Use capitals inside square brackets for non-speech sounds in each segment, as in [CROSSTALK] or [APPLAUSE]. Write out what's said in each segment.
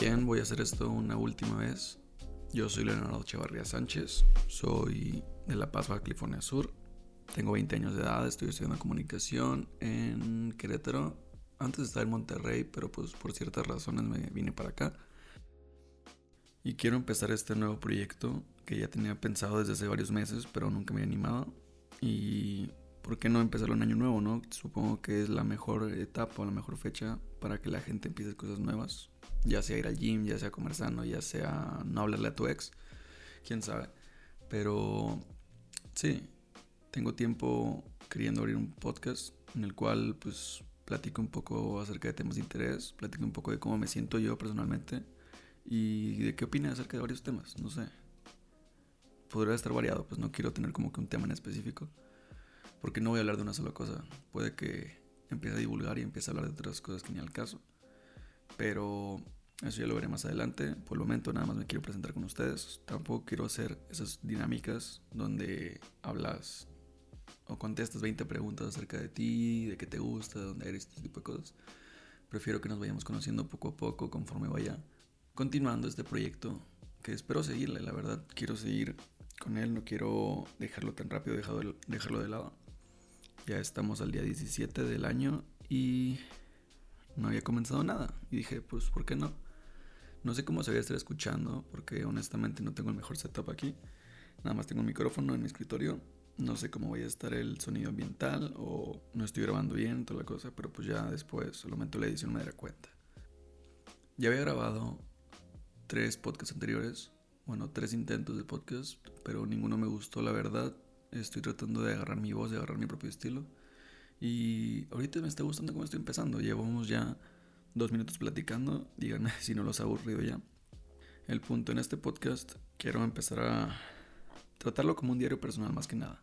Bien, voy a hacer esto una última vez. Yo soy Leonardo Chavarría Sánchez, soy de La Paz, Baja California Sur. Tengo 20 años de edad, estoy estudiando comunicación en Querétaro. Antes estaba en Monterrey, pero pues por ciertas razones me vine para acá. Y quiero empezar este nuevo proyecto que ya tenía pensado desde hace varios meses, pero nunca me he animado. Y ¿por qué no empezarlo en año nuevo, no? Supongo que es la mejor etapa la mejor fecha para que la gente empiece cosas nuevas. Ya sea ir al gym, ya sea comer sano, ya sea no hablarle a tu ex, quién sabe. Pero sí, tengo tiempo queriendo abrir un podcast en el cual pues platico un poco acerca de temas de interés, platico un poco de cómo me siento yo personalmente y de qué opina acerca de varios temas, no sé. Podría estar variado, pues no quiero tener como que un tema en específico, porque no voy a hablar de una sola cosa. Puede que empiece a divulgar y empiece a hablar de otras cosas que ni al caso. Pero eso ya lo veré más adelante. Por el momento nada más me quiero presentar con ustedes. Tampoco quiero hacer esas dinámicas donde hablas o contestas 20 preguntas acerca de ti, de qué te gusta, de dónde eres, este tipo de cosas. Prefiero que nos vayamos conociendo poco a poco conforme vaya continuando este proyecto que espero seguirle, la verdad. Quiero seguir con él, no quiero dejarlo tan rápido, dejarlo, dejarlo de lado. Ya estamos al día 17 del año y no había comenzado nada. Y dije, pues, ¿por qué no? No sé cómo se voy a estar escuchando, porque honestamente no tengo el mejor setup aquí. Nada más tengo un micrófono en mi escritorio. No sé cómo vaya a estar el sonido ambiental o no estoy grabando bien, toda la cosa, pero pues ya después, solamente la edición me dará cuenta. Ya había grabado tres podcasts anteriores, bueno, tres intentos de podcast, pero ninguno me gustó, la verdad. Estoy tratando de agarrar mi voz, de agarrar mi propio estilo. Y ahorita me está gustando cómo estoy empezando. Llevamos ya dos minutos platicando. Díganme [LAUGHS] si no los ha aburrido ya. El punto en este podcast, quiero empezar a tratarlo como un diario personal más que nada.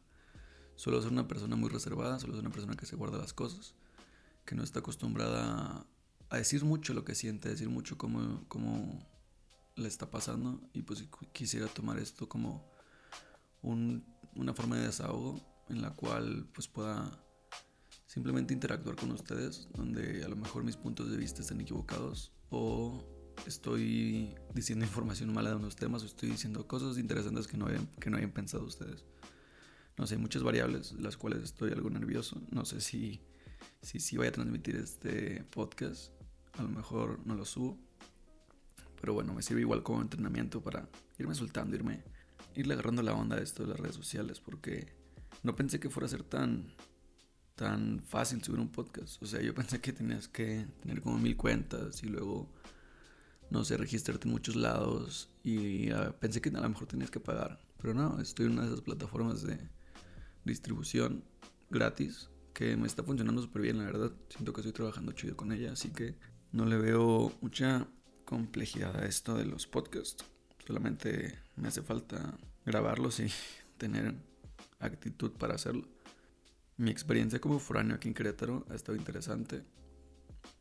Suelo ser una persona muy reservada, suelo ser una persona que se guarda las cosas, que no está acostumbrada a decir mucho lo que siente, a decir mucho cómo, cómo le está pasando y pues quisiera tomar esto como una forma de desahogo en la cual pues pueda simplemente interactuar con ustedes donde a lo mejor mis puntos de vista están equivocados o estoy diciendo [LAUGHS] información mala de unos temas o estoy diciendo cosas interesantes que no hayan, que no hayan pensado ustedes. No sé, muchas variables de las cuales estoy algo nervioso. No sé si, si, si voy a transmitir este podcast. A lo mejor no lo subo. Pero bueno, me sirve igual como entrenamiento para irme soltando, irme, irle agarrando la onda a esto de las redes sociales, porque no pensé que fuera a ser tan, tan fácil subir un podcast. O sea, yo pensé que tenías que tener como mil cuentas y luego, no sé, registrarte en muchos lados y uh, pensé que a lo mejor tenías que pagar. Pero no, estoy en una de esas plataformas de distribución gratis que me está funcionando súper bien, la verdad. Siento que estoy trabajando chido con ella, así que no le veo mucha complejidad a esto de los podcasts. Solamente me hace falta grabarlos y [LAUGHS] tener actitud para hacerlo. Mi experiencia como foráneo aquí en Querétaro ha estado interesante.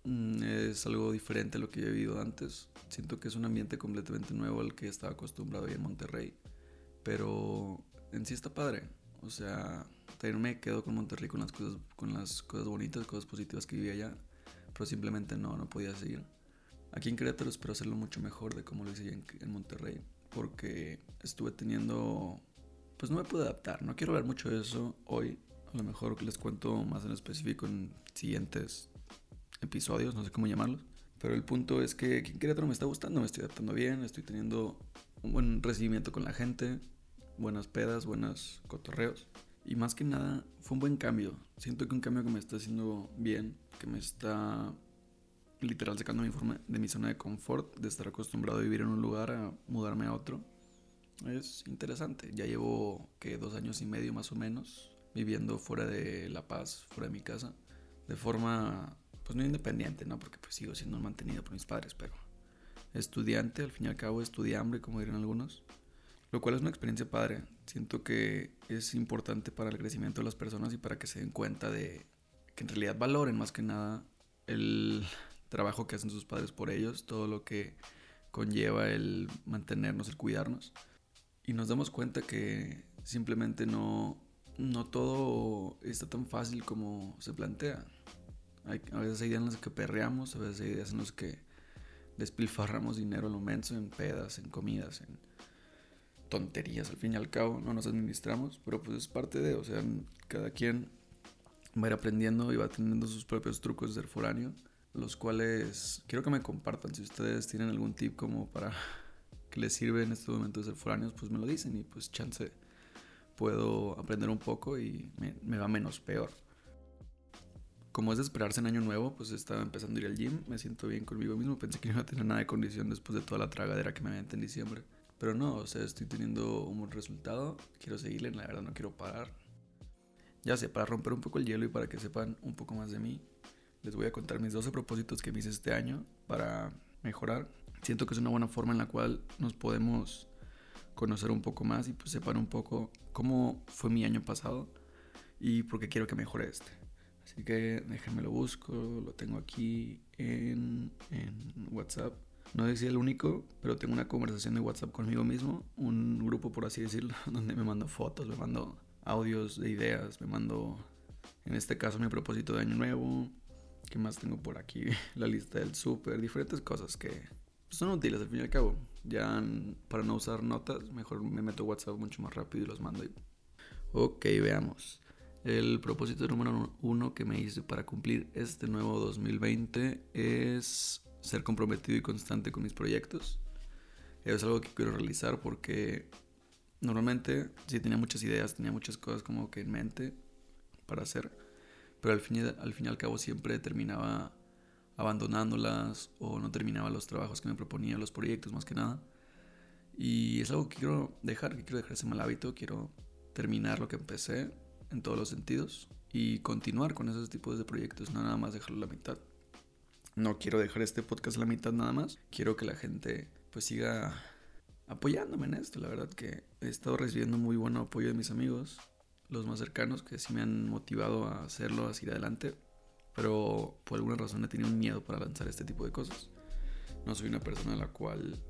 Mm, es algo diferente a lo que he vivido antes. Siento que es un ambiente completamente nuevo al que estaba acostumbrado ahí en Monterrey. Pero en sí está padre. O sea, también me quedo con Monterrey con las cosas, con las cosas bonitas, cosas positivas que vivía allá. Pero simplemente no, no podía seguir. Aquí en Querétaro espero hacerlo mucho mejor de como lo hice en, en Monterrey, porque estuve teniendo, pues no me pude adaptar, no quiero hablar mucho de eso hoy, a lo mejor les cuento más en específico en siguientes episodios, no sé cómo llamarlos, pero el punto es que aquí en Querétaro me está gustando, me estoy adaptando bien, estoy teniendo un buen recibimiento con la gente, buenas pedas, buenos cotorreos. Y más que nada, fue un buen cambio. Siento que un cambio que me está haciendo bien, que me está literal sacando de mi zona de confort, de estar acostumbrado a vivir en un lugar a mudarme a otro. Es interesante. Ya llevo que dos años y medio más o menos viviendo fuera de La Paz, fuera de mi casa, de forma pues no independiente, ¿no? Porque pues sigo siendo mantenido por mis padres, pero estudiante, al fin y al cabo estudiambre, como dirían algunos. Lo cual es una experiencia padre. Siento que es importante para el crecimiento de las personas y para que se den cuenta de que en realidad valoren más que nada el trabajo que hacen sus padres por ellos, todo lo que conlleva el mantenernos, el cuidarnos. Y nos damos cuenta que simplemente no, no todo está tan fácil como se plantea. Hay, a veces hay días en los que perreamos, a veces hay días en los que despilfarramos dinero a lo menso en pedas, en comidas, en tonterías, al fin y al cabo, no nos administramos, pero pues es parte de, o sea, cada quien va a ir aprendiendo y va teniendo sus propios trucos de ser foráneo, los cuales quiero que me compartan si ustedes tienen algún tip como para [LAUGHS] que les sirve en este momento de ser foráneos, pues me lo dicen y pues chance puedo aprender un poco y me, va menos peor como es de esperarse en año nuevo, pues estaba empezando a ir al gym, me siento bien conmigo mismo, pensé que no iba a tener nada de condición después de toda la tragadera que me aventé en diciembre. Pero no, o sea, estoy teniendo un buen resultado, quiero seguirle, la verdad no quiero parar. Ya sé, para romper un poco el hielo y para que sepan un poco más de mí, les voy a contar mis 12 propósitos que me hice este año para mejorar. Siento que es una buena forma en la cual nos podemos conocer un poco más y pues sepan un poco cómo fue mi año pasado y por qué quiero que mejore este. Así que déjenme lo busco, lo tengo aquí en, WhatsApp. No decía el único, pero tengo una conversación de WhatsApp conmigo mismo, un grupo por así decirlo, [LAUGHS] donde me mando fotos, me mando audios de ideas, me mando, en este caso, mi propósito de año nuevo. ¿Qué más tengo por aquí? [LAUGHS] La lista del súper, diferentes cosas que son útiles al fin y al cabo. Ya para no usar notas, mejor me meto WhatsApp mucho más rápido y los mando. Ok, veamos. El propósito número uno que me hice para cumplir este nuevo 2020 es ser comprometido y constante con mis proyectos. Es algo que quiero realizar porque normalmente sí tenía muchas ideas, tenía muchas cosas como que en mente para hacer, pero al fin, al fin y al cabo siempre terminaba abandonándolas o no terminaba los trabajos que me proponía, los proyectos más que nada. Y es algo que quiero dejar, que quiero dejar ese mal hábito, quiero terminar lo que empecé en todos los sentidos y continuar con esos tipos de proyectos, no nada más dejarlo a la mitad. No quiero dejar este podcast a la mitad nada más, quiero que la gente pues siga apoyándome en esto, la verdad que he estado recibiendo muy buen apoyo de mis amigos, los más cercanos que sí me han motivado a hacerlo, a seguir adelante, pero por alguna razón he tenido un miedo para lanzar este tipo de cosas. No soy una persona a la cual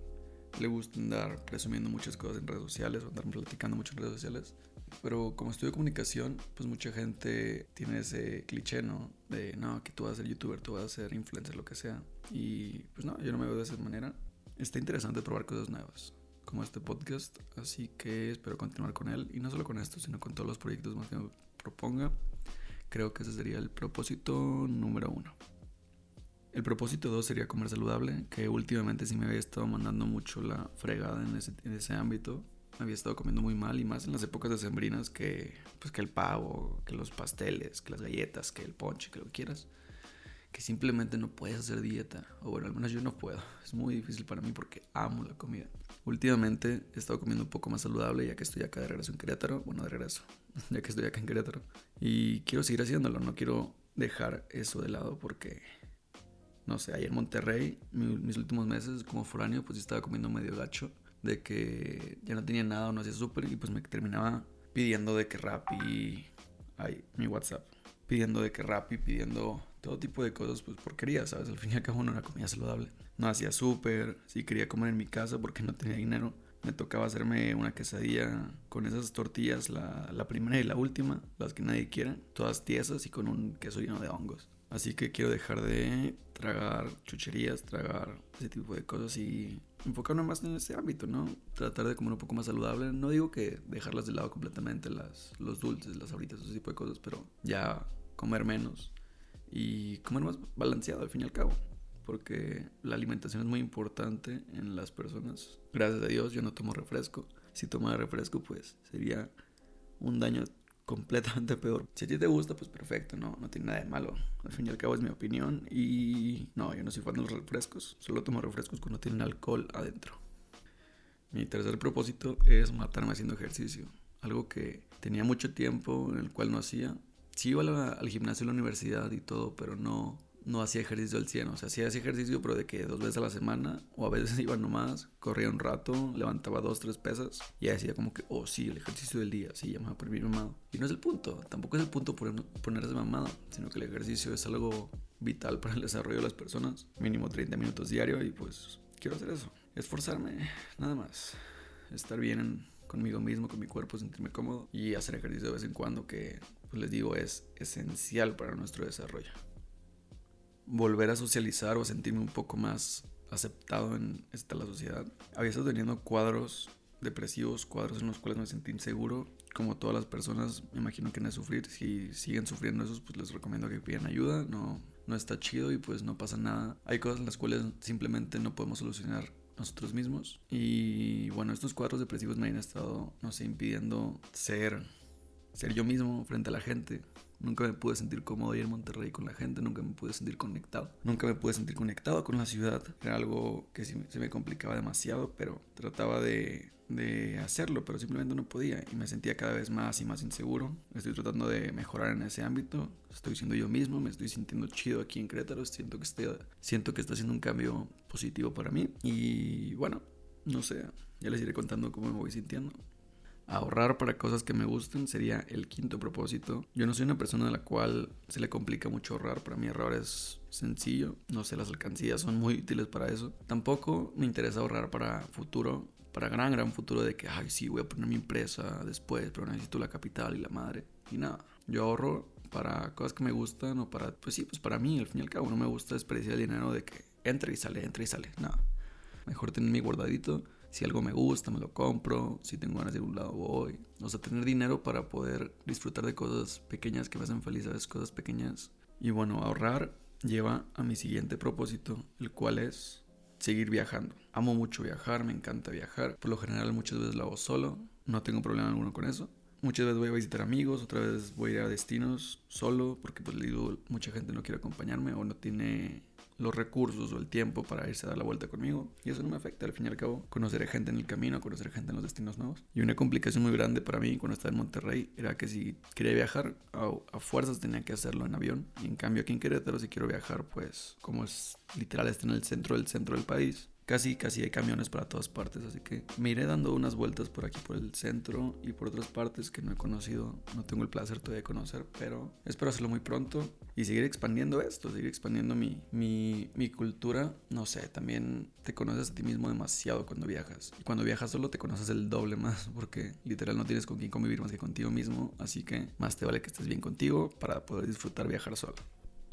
le gusta andar presumiendo muchas cosas en redes sociales o andar platicando mucho en redes sociales. Pero como estudio comunicación, pues mucha gente tiene ese cliché, ¿no? De, no, que tú vas a ser youtuber, tú vas a ser influencer, lo que sea. Y pues no, yo no me veo de esa manera. Está interesante probar cosas nuevas, como este podcast, así que espero continuar con él. Y no solo con esto, sino con todos los proyectos más que me proponga. Creo que ese sería el propósito número uno. El propósito dos sería comer saludable, que últimamente sí me había estado mandando mucho la fregada en ese, en ese ámbito había estado comiendo muy mal y más en las épocas de sembrinas que pues que el pavo, que los pasteles, que las galletas, que el ponche, que lo que quieras, que simplemente no puedes hacer dieta, o bueno, al menos yo no puedo. Es muy difícil para mí porque amo la comida. Últimamente he estado comiendo un poco más saludable ya que estoy acá de regreso en Querétaro, bueno, de regreso, [LAUGHS] ya que estoy acá en Querétaro y quiero seguir haciéndolo, no quiero dejar eso de lado porque no sé, ahí en Monterrey, mis últimos meses como foráneo, pues estaba comiendo medio gacho de que ya no tenía nada no hacía súper y pues me terminaba pidiendo de que Rappi, ay, mi WhatsApp, pidiendo de que Rappi, pidiendo todo tipo de cosas, pues porquería, ¿sabes? Al fin y al cabo no era comida saludable. No hacía súper, si quería comer en mi casa porque no tenía dinero, me tocaba hacerme una quesadilla con esas tortillas, la, la primera y la última, las que nadie quiera, todas tiesas y con un queso lleno de hongos. Así que quiero dejar de tragar chucherías, tragar ese tipo de cosas y enfocarme más en ese ámbito, ¿no? Tratar de comer un poco más saludable. No digo que dejarlas de lado completamente, las, los dulces, las abritas, ese tipo de cosas, pero ya comer menos y comer más balanceado al fin y al cabo. Porque la alimentación es muy importante en las personas. Gracias a Dios yo no tomo refresco. Si tomara refresco pues sería un daño [LAUGHS] completamente peor. Si a ti te gusta, pues perfecto, no, no tiene nada de malo. Al fin y al cabo es mi opinión y no, yo no soy fan de los refrescos, solo tomo refrescos cuando tienen alcohol adentro. Mi tercer propósito es matarme haciendo ejercicio, algo que tenía mucho tiempo en el cual no hacía. Sí iba al gimnasio en la universidad y todo, pero no, no hacía ejercicio al 100. O sea, sí hacía ejercicio, pero de que dos veces a la semana, o a veces [LAUGHS] iba nomás, corría un rato, levantaba dos, tres pesas, y hacía como que, oh sí, el ejercicio del día, sí, ya me voy a poner mamado. Y no es el punto, tampoco es el punto ponerse mamado, sino que el ejercicio es algo vital para el desarrollo de las personas. Mínimo 30 minutos diario, y pues quiero hacer eso. Esforzarme, nada más. Estar bien conmigo mismo, con mi cuerpo, sentirme cómodo y hacer ejercicio de vez en cuando, que les digo es esencial para nuestro desarrollo volver a socializar o sentirme un poco más aceptado en esta la sociedad. Había estado teniendo cuadros depresivos, cuadros en los cuales me sentí inseguro. Como todas las personas, me imagino que no es sufrir. Si siguen sufriendo esos, pues les recomiendo que pidan ayuda. No, no está chido y pues no pasa nada. Hay cosas en las cuales simplemente no podemos solucionar nosotros mismos. Y bueno, estos cuadros depresivos me han estado, no sé, impidiendo ser, ser yo mismo frente a la gente. Nunca me pude sentir cómodo ir en Monterrey con la gente, nunca me pude sentir conectado. Nunca me pude sentir conectado con la ciudad. Era algo que se me complicaba demasiado, pero trataba de de hacerlo, pero simplemente no podía y me sentía cada vez más y más inseguro. Estoy tratando de mejorar en ese ámbito. Estoy siendo yo mismo, me estoy sintiendo chido aquí en Querétaro, siento que estoy, siento que está haciendo un cambio positivo para mí y bueno, no sé, ya les iré contando cómo me voy sintiendo. Ahorrar para cosas que me gusten sería el quinto propósito. Yo no soy una persona a la cual se le complica mucho ahorrar. Para mí ahorrar es sencillo. No sé, las alcancías son muy útiles para eso. Tampoco me interesa ahorrar para futuro para gran, gran futuro de que, ay, sí, voy a poner mi empresa después, pero necesito la capital y la madre. Y nada, yo ahorro para cosas que me gustan o para, pues sí, pues para mí, al fin y al cabo, no me gusta desperdiciar el dinero de que entra y sale, entra y sale. Nada, mejor tener mi guardadito. Si algo me gusta, me lo compro. Si tengo ganas de ir a un lado, voy. O sea, tener dinero para poder disfrutar de cosas pequeñas que me hacen feliz, ¿sabes? Cosas pequeñas. Y bueno, ahorrar lleva a mi siguiente propósito, el cual es seguir viajando. Amo mucho viajar, me encanta viajar. Por lo general muchas veces lo hago solo, no tengo problema alguno con eso. Muchas veces voy a visitar amigos, otras veces voy a destinos solo, porque pues le digo, mucha gente no quiere acompañarme o no tiene los recursos o el tiempo para irse a dar la vuelta conmigo. Y eso no me afecta, al fin y al cabo. Conoceré gente en el camino, conocer gente en los destinos nuevos. Y una complicación muy grande para mí cuando estaba en Monterrey era que si quería viajar, a, fuerzas tenía que hacerlo en avión. Y en cambio aquí en Querétaro, si quiero viajar, pues como es literal, está en el centro del centro del país, casi, casi hay camiones para todas partes, así que me iré dando unas vueltas por aquí, por el centro y por otras partes que no he conocido, no tengo el placer todavía de conocer, pero espero hacerlo muy pronto y seguir expandiendo esto, seguir expandiendo mi, mi, mi cultura, no sé, también te conoces a ti mismo demasiado cuando viajas, y cuando viajas solo te conoces el doble más, [LAUGHS] porque literal no tienes con quién convivir más que contigo mismo, así que más te vale que estés bien contigo para poder disfrutar viajar solo.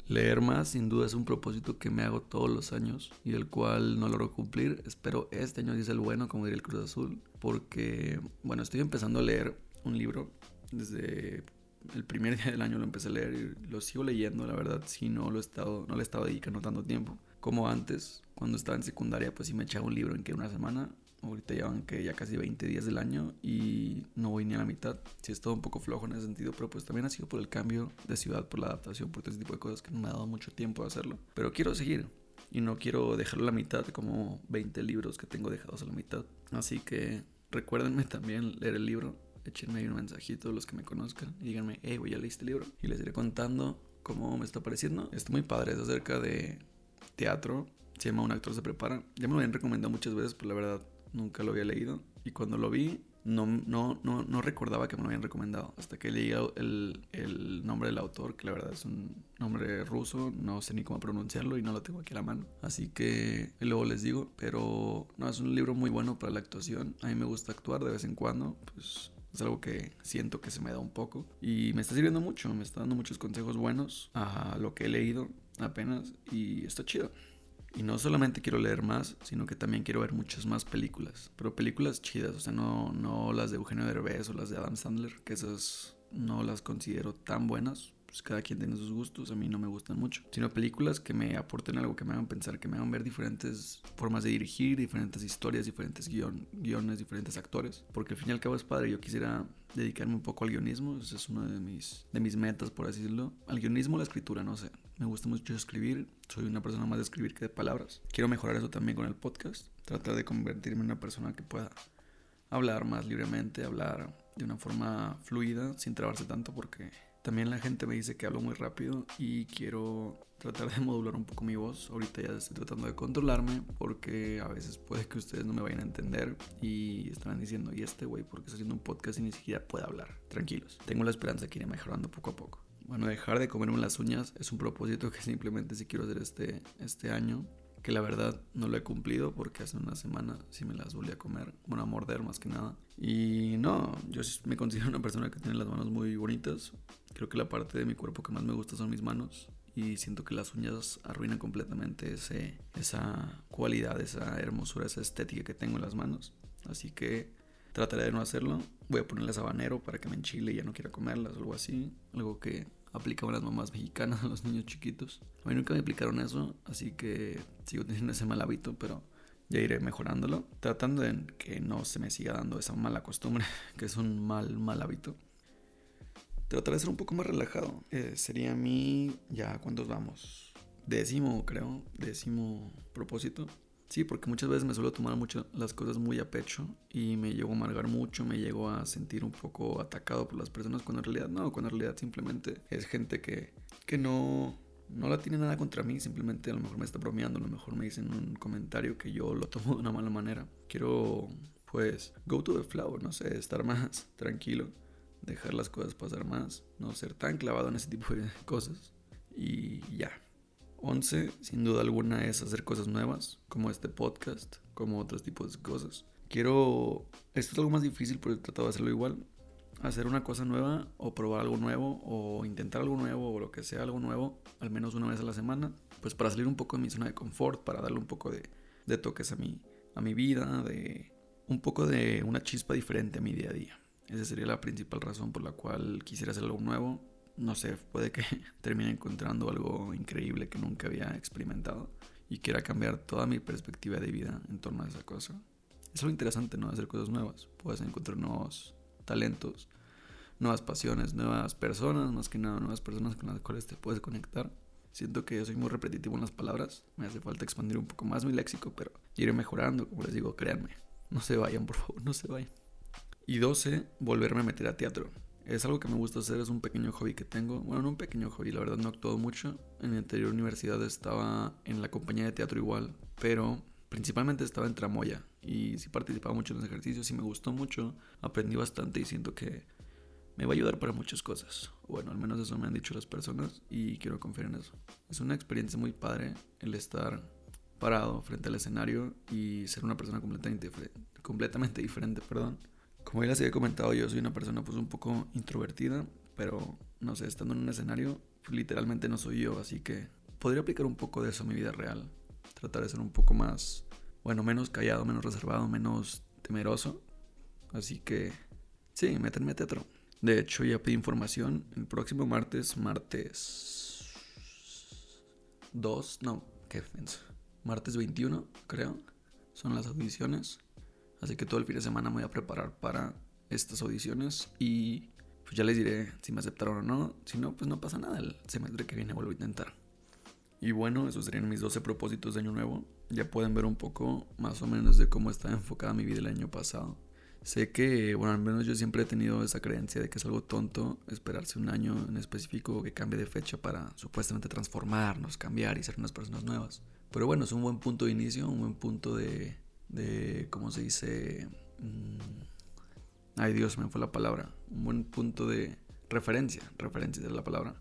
Leer más sin duda es un propósito que me hago todos los años y el cual no logro cumplir. Espero este año dice el bueno, como diría el Cruz Azul, porque, bueno, estoy empezando a leer un libro desde el primer [LAUGHS] día del año lo empecé a leer y lo sigo leyendo, la verdad, si no lo he estado, no le he estado dedicando tanto tiempo como antes. Cuando estaba en secundaria, pues sí me echaba un libro en que una semana Ahorita llevan que ya casi 20 días del año y no voy ni a la mitad. Sí, he estado un poco flojo en ese sentido, pero pues también ha sido por el cambio de ciudad, por la adaptación, por todo ese tipo de cosas que no me ha dado mucho tiempo a hacerlo. Pero quiero seguir y no quiero dejarlo a la mitad, como 20 libros que tengo dejados a la mitad. Así que recuérdenme también leer el libro. Échenme ahí un mensajito los que me conozcan y díganme, hey, güey, ya leíste el libro. Y les iré contando cómo me está pareciendo. Está muy padre, es acerca de teatro. Se llama Un actor se prepara. Ya me lo habían recomendado muchas veces, pero la verdad nunca lo había leído. Y cuando lo vi, no, no, no, no recordaba que me lo habían recomendado. Hasta que leí el, el, nombre del autor, que la verdad es un nombre ruso, no sé ni cómo pronunciarlo y no lo tengo aquí a la mano. Así que luego les digo, pero no, es un libro muy bueno para la actuación. A mí me gusta actuar de vez en cuando, pues es algo que siento que se me da un poco y me está sirviendo mucho, me está dando muchos consejos buenos a lo que he leído apenas y está chido. Y no solamente quiero leer más, sino que también quiero ver muchas más películas. Pero películas chidas, o sea, no, no las de Eugenio Derbez o las de Adam Sandler, que esas no las considero tan buenas. Pues cada quien tiene sus gustos, a mí no me gustan mucho. Sino películas que me aporten algo, que me hagan pensar, que me hagan ver diferentes formas de dirigir, diferentes historias, diferentes guiones, diferentes actores. Porque al fin y al cabo es padre, yo quisiera dedicarme un poco al guionismo, esa es una de mis, de mis metas, por así decirlo. Al guionismo, la escritura, no sé. Me gusta mucho escribir, soy una persona más de escribir que de palabras. Quiero mejorar eso también con el podcast, tratar de convertirme en una persona que pueda hablar más libremente, hablar de una forma fluida, sin trabarse tanto, porque también la gente me dice que hablo muy rápido y quiero tratar de [LAUGHS] modular un poco mi voz. Ahorita ya estoy tratando de controlarme porque a veces puede que ustedes no me vayan a entender y estarán diciendo, ¿y este güey porque está haciendo un podcast y ni siquiera puede hablar? Tranquilos, tengo la esperanza que iré mejorando poco a poco. Bueno, dejar de comerme las uñas es un propósito que [LAUGHS] simplemente sí quiero hacer este, este año. Que la verdad no lo he cumplido porque hace una semana sí me las volví a comer. Bueno, a morder más que nada. Y no, yo me considero una persona que tiene las manos muy bonitas. Creo que la parte de mi cuerpo que más me gusta son mis manos. y siento que las uñas arruinan completamente ese, esa cualidad, esa hermosura, esa estética que tengo en las manos. Así que trataré de no hacerlo. Voy a ponerle habanero para que me enchile y ya no quiera comerlas o algo así. Algo que aplicaban las mamás mexicanas a los niños chiquitos. A mí nunca me aplicaron eso, así que sigo teniendo ese mal hábito, pero ya iré mejorándolo. Tratando de que no se me siga dando esa mala costumbre, [LAUGHS] que es un mal, mal hábito. Trataré de ser un poco más relajado. Eh, sería mi... Ya, ¿cuántos vamos? Décimo, creo. Décimo propósito. Sí, porque muchas veces me suelo tomar mucho las cosas muy a pecho y me llego a amargar mucho, me llego a sentir un poco atacado por las personas cuando en realidad no, cuando en realidad simplemente es gente que, que no, no la tiene nada contra mí, simplemente a lo mejor me está bromeando, a lo mejor me dicen un comentario que yo lo tomo de una mala manera. Quiero, pues, go to the flow, no sé, estar más [LAUGHS] tranquilo, dejar las cosas pasar más, no ser tan clavado en ese tipo de cosas y ya. 11, sin duda alguna, es hacer cosas nuevas, como este podcast, como otros tipos de cosas. Quiero, esto es algo más difícil porque he tratado de hacerlo igual, hacer una cosa nueva o probar algo nuevo o intentar algo nuevo o lo que sea algo nuevo, al menos una vez a la semana, pues para salir un poco de mi zona de confort, para darle un poco de, de toques a mi, a mi vida, de un poco de una chispa diferente a mi día a día. Esa sería la principal razón por la cual quisiera hacer algo nuevo no sé, puede que [LAUGHS] termine encontrando algo increíble que nunca había experimentado y quiera cambiar toda mi perspectiva de vida en torno a esa cosa. Es algo interesante, ¿no? Hacer cosas nuevas. Puedes encontrar nuevos talentos, nuevas pasiones, nuevas personas, más que nada nuevas personas con las cuales te puedes conectar. Siento que yo soy muy repetitivo en las palabras. Me hace falta expandir un poco más mi léxico, pero iré mejorando, como les digo, créanme. No se vayan, por favor, no se vayan. Y 12, volverme a meter a teatro. Es algo que me gusta hacer, es un pequeño hobby que tengo. Bueno, no un pequeño hobby, la verdad no he actuado mucho. En mi anterior universidad estaba en la compañía de teatro igual, pero principalmente estaba en tramoya y sí participaba mucho en los ejercicios y me gustó mucho. Aprendí bastante y siento que me va a ayudar para muchas cosas. Bueno, al menos eso me han dicho las personas y quiero confiar en eso. Es una experiencia muy padre el estar parado frente al escenario y ser una persona completamente, completamente diferente, perdón como ya les había comentado, yo soy una persona pues un poco introvertida, pero no sé, estando en un escenario, literalmente no soy yo, así que podría aplicar un poco de eso a mi vida real. Tratar de ser un poco más, bueno, menos callado, menos reservado, menos temeroso. Así que, sí, métanme a teatro. De hecho, ya pedí información. El próximo martes, martes 2, no, ¿qué? Martes 21, creo. Son las audiciones. Así que todo el fin de semana me voy a preparar para estas audiciones y pues ya les diré si me aceptaron o no. Si no, pues no pasa nada. El semestre que viene vuelvo a intentar. Y bueno, esos serían mis 12 propósitos de año nuevo. Ya pueden ver un poco más o menos de cómo está enfocada mi vida el año pasado. Sé que, bueno, al menos yo siempre he tenido esa creencia de que es algo tonto esperarse un año en específico que cambie de fecha para supuestamente transformarnos, cambiar y ser unas personas nuevas. Pero bueno, es un buen punto de inicio, un buen punto de, de, ¿cómo se dice? Mm, ay Dios, me fue la palabra. Un buen punto de referencia, referencia de la palabra.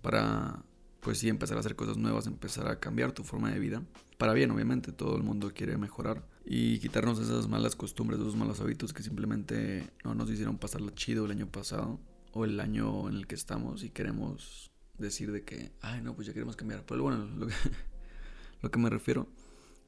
Para, pues sí, empezar a hacer cosas nuevas, empezar a cambiar tu forma de vida. Para bien, obviamente, todo el mundo quiere mejorar. Y quitarnos esas malas costumbres, esos malos hábitos que simplemente no nos hicieron pasarla chido el año pasado o el año en el que estamos y queremos decir de que, ay, no, pues ya queremos cambiar. Pero bueno, lo [LAUGHS] lo que me refiero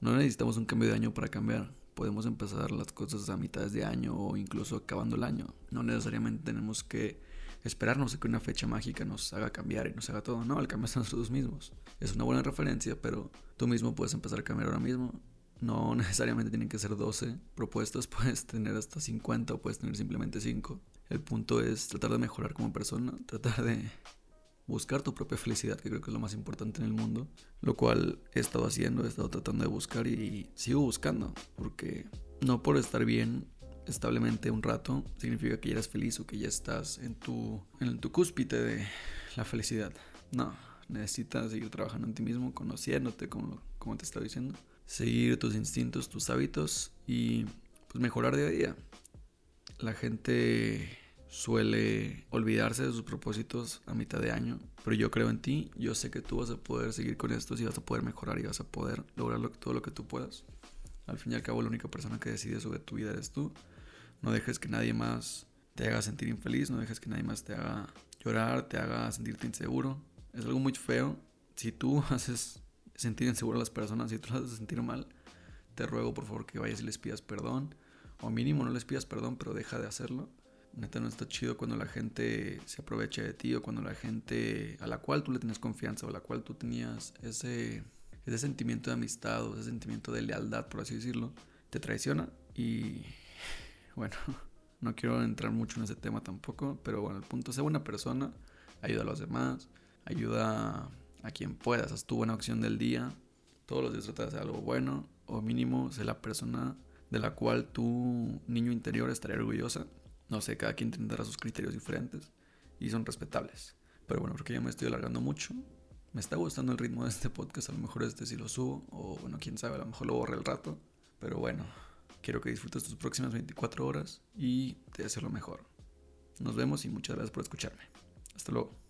no necesitamos un cambio de año para cambiar. Podemos empezar las cosas a mitad de año o incluso acabando el año. No necesariamente tenemos que esperarnos a que una fecha mágica nos haga cambiar y nos haga todo. No, el cambio es nosotros mismos. Es una buena referencia, pero tú mismo puedes empezar a cambiar ahora mismo. No [LAUGHS] necesariamente tienen que ser 12 propuestas, [LAUGHS] puedes tener hasta 50 o puedes tener simplemente 5. El punto es tratar de mejorar como persona, tratar de buscar tu propia felicidad, que creo que es lo más importante en el mundo, lo cual he estado haciendo, he estado tratando de buscar y, sigo buscando, porque no por estar bien establemente un rato significa que ya eres feliz o que ya estás en tu, en tu cúspide de la felicidad. No, necesitas seguir trabajando en ti mismo, conociéndote, como, como te estaba diciendo, seguir tus instintos, tus hábitos y pues mejorar día a día. La gente suele olvidarse de sus propósitos a mitad de año. Pero yo creo en ti, yo sé que tú vas a poder seguir con esto y vas a poder mejorar y vas a poder lograr todo lo que tú puedas. Al fin y al cabo, la única persona que decide sobre tu vida eres tú. No dejes que nadie más te haga sentir infeliz, no dejes que nadie más te haga llorar, te haga sentirte inseguro. Es algo muy feo. Si tú [LAUGHS] haces sentir inseguro a las personas, si tú las haces sentir mal, te ruego por favor que vayas y les pidas perdón. O mínimo no les pidas perdón, pero deja de hacerlo. Neta no está chido cuando la gente se aprovecha de ti o cuando la gente a la cual tú le tenías confianza o a la cual tú tenías ese, ese sentimiento de amistad o ese sentimiento de lealtad, por así decirlo, te traiciona. Y [LAUGHS] bueno, no quiero entrar mucho en ese tema tampoco, pero bueno, el punto es ser buena persona, ayuda a los demás, ayuda a quien puedas, haz tu buena acción del día, todos los días trata de hacer algo bueno o mínimo ser la persona de la cual tu niño interior estaría orgullosa. No sé, cada quien tendrá sus criterios diferentes y son respetables. Pero bueno, creo que ya me estoy alargando mucho. Me está gustando el ritmo de este podcast, a lo mejor este sí lo subo, o bueno, quién sabe, a lo mejor lo borre el rato. Pero bueno, quiero que disfrutes tus próximas 24 horas y te deseo lo mejor. Nos vemos y muchas gracias por escucharme. Hasta luego.